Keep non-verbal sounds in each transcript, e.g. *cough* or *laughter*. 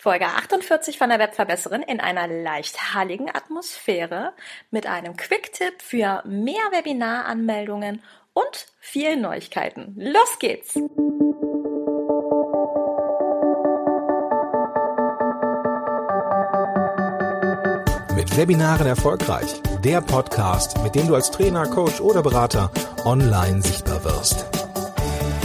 Folge 48 von der Webverbesserin in einer leicht halligen Atmosphäre mit einem Quick-Tipp für mehr Webinaranmeldungen und vielen Neuigkeiten. Los geht's! Mit Webinaren erfolgreich. Der Podcast, mit dem du als Trainer, Coach oder Berater online sichtbar wirst.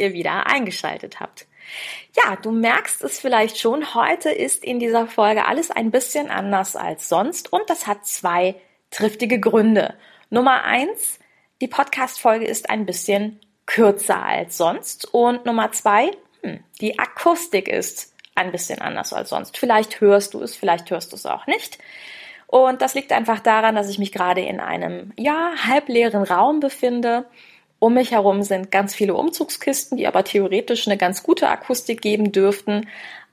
ihr wieder eingeschaltet habt. Ja, du merkst es vielleicht schon, heute ist in dieser Folge alles ein bisschen anders als sonst und das hat zwei triftige Gründe. Nummer eins, die Podcast-Folge ist ein bisschen kürzer als sonst und Nummer zwei, hm, die Akustik ist ein bisschen anders als sonst. Vielleicht hörst du es, vielleicht hörst du es auch nicht. Und das liegt einfach daran, dass ich mich gerade in einem, ja, halbleeren Raum befinde um mich herum sind ganz viele Umzugskisten, die aber theoretisch eine ganz gute Akustik geben dürften.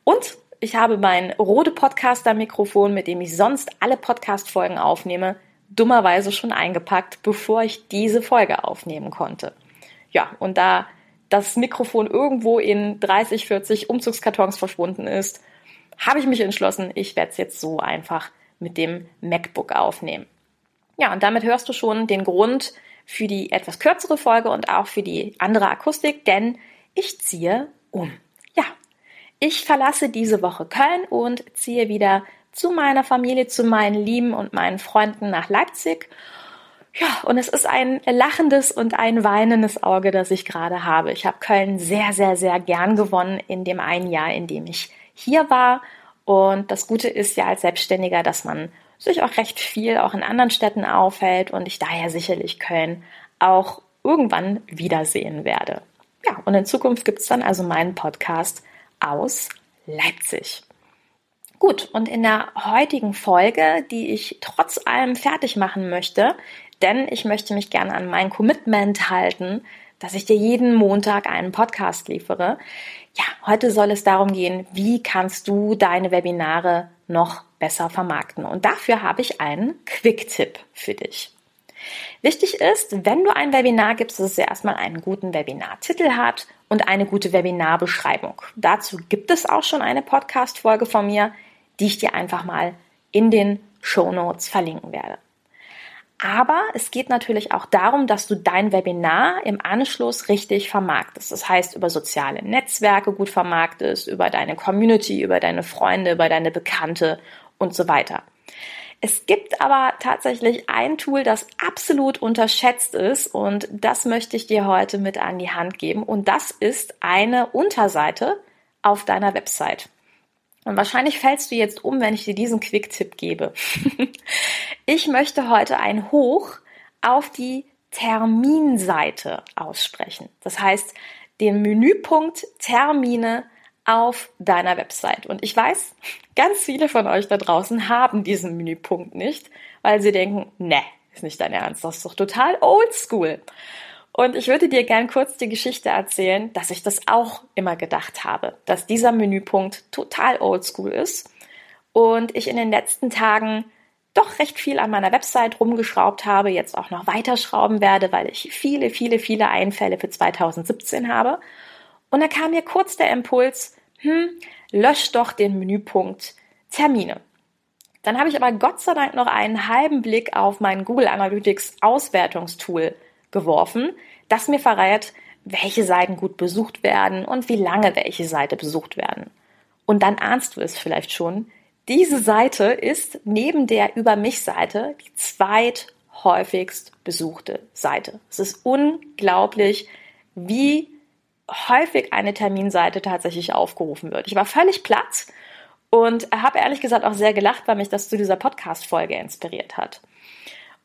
Und ich habe mein Rode Podcaster-Mikrofon, mit dem ich sonst alle Podcast-Folgen aufnehme, dummerweise schon eingepackt, bevor ich diese Folge aufnehmen konnte. Ja, und da das Mikrofon irgendwo in 30, 40 Umzugskartons verschwunden ist, habe ich mich entschlossen, ich werde es jetzt so einfach mit dem MacBook aufnehmen. Ja, und damit hörst du schon den Grund, für die etwas kürzere Folge und auch für die andere Akustik, denn ich ziehe um. Ja, ich verlasse diese Woche Köln und ziehe wieder zu meiner Familie, zu meinen Lieben und meinen Freunden nach Leipzig. Ja, und es ist ein lachendes und ein weinendes Auge, das ich gerade habe. Ich habe Köln sehr, sehr, sehr gern gewonnen in dem einen Jahr, in dem ich hier war. Und das Gute ist ja als Selbstständiger, dass man sich auch recht viel auch in anderen Städten aufhält und ich daher sicherlich Köln auch irgendwann wiedersehen werde. Ja, und in Zukunft gibt es dann also meinen Podcast aus Leipzig. Gut, und in der heutigen Folge, die ich trotz allem fertig machen möchte, denn ich möchte mich gerne an mein Commitment halten, dass ich dir jeden Montag einen Podcast liefere. Ja, heute soll es darum gehen, wie kannst du deine Webinare noch besser vermarkten. Und dafür habe ich einen Quick-Tipp für dich. Wichtig ist, wenn du ein Webinar gibst, dass es erstmal einen guten Webinartitel hat und eine gute Webinarbeschreibung. Dazu gibt es auch schon eine Podcast-Folge von mir, die ich dir einfach mal in den Show Notes verlinken werde. Aber es geht natürlich auch darum, dass du dein Webinar im Anschluss richtig vermarktest. Das heißt, über soziale Netzwerke gut vermarktest, über deine Community, über deine Freunde, über deine Bekannte und so weiter. Es gibt aber tatsächlich ein Tool, das absolut unterschätzt ist und das möchte ich dir heute mit an die Hand geben und das ist eine Unterseite auf deiner Website. Und wahrscheinlich fällst du jetzt um, wenn ich dir diesen Quick-Tipp gebe. *laughs* ich möchte heute ein Hoch auf die Terminseite aussprechen. Das heißt, den Menüpunkt Termine auf deiner Website. Und ich weiß, ganz viele von euch da draußen haben diesen Menüpunkt nicht, weil sie denken, ne, ist nicht dein Ernst, das ist doch total oldschool. Und ich würde dir gern kurz die Geschichte erzählen, dass ich das auch immer gedacht habe, dass dieser Menüpunkt total oldschool ist und ich in den letzten Tagen doch recht viel an meiner Website rumgeschraubt habe, jetzt auch noch weiterschrauben werde, weil ich viele, viele, viele Einfälle für 2017 habe. Und da kam mir kurz der Impuls, hm, lösch doch den Menüpunkt Termine. Dann habe ich aber Gott sei Dank noch einen halben Blick auf mein Google Analytics Auswertungstool geworfen, das mir verrät, welche Seiten gut besucht werden und wie lange welche Seite besucht werden. Und dann ahnst du es vielleicht schon, diese Seite ist neben der Über mich Seite die zweithäufigst besuchte Seite. Es ist unglaublich, wie häufig eine Terminseite tatsächlich aufgerufen wird. Ich war völlig platt und habe ehrlich gesagt auch sehr gelacht, weil mich das zu dieser Podcast-Folge inspiriert hat.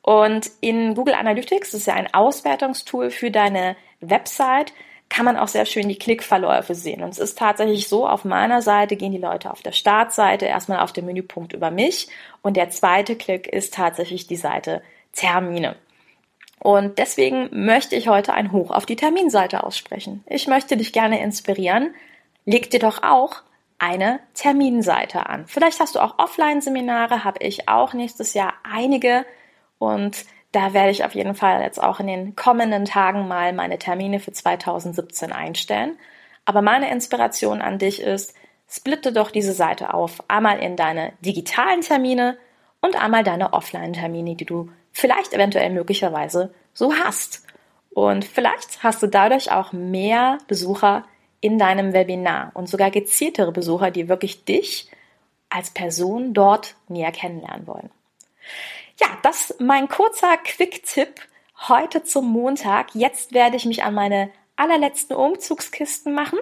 Und in Google Analytics, das ist ja ein Auswertungstool für deine Website, kann man auch sehr schön die Klickverläufe sehen. Und es ist tatsächlich so, auf meiner Seite gehen die Leute auf der Startseite erstmal auf den Menüpunkt über mich und der zweite Klick ist tatsächlich die Seite Termine. Und deswegen möchte ich heute ein Hoch auf die Terminseite aussprechen. Ich möchte dich gerne inspirieren. Leg dir doch auch eine Terminseite an. Vielleicht hast du auch Offline-Seminare, habe ich auch nächstes Jahr einige. Und da werde ich auf jeden Fall jetzt auch in den kommenden Tagen mal meine Termine für 2017 einstellen. Aber meine Inspiration an dich ist, splitte doch diese Seite auf. Einmal in deine digitalen Termine und einmal deine Offline-Termine, die du vielleicht eventuell möglicherweise so hast. Und vielleicht hast du dadurch auch mehr Besucher in deinem Webinar und sogar gezieltere Besucher, die wirklich dich als Person dort näher kennenlernen wollen. Ja, das mein kurzer Quick-Tipp heute zum Montag. Jetzt werde ich mich an meine allerletzten Umzugskisten machen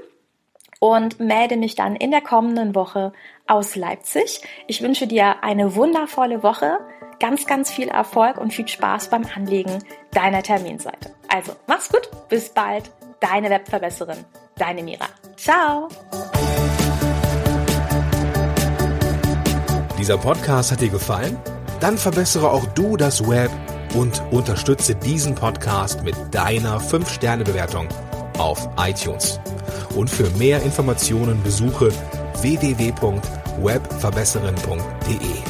und melde mich dann in der kommenden Woche aus Leipzig. Ich wünsche dir eine wundervolle Woche, ganz, ganz viel Erfolg und viel Spaß beim Anlegen deiner Terminseite. Also, mach's gut, bis bald, deine Webverbesserin, deine Mira. Ciao! Dieser Podcast hat dir gefallen? Dann verbessere auch du das Web und unterstütze diesen Podcast mit deiner 5-Sterne-Bewertung auf iTunes. Und für mehr Informationen besuche www.webverbesserin.de.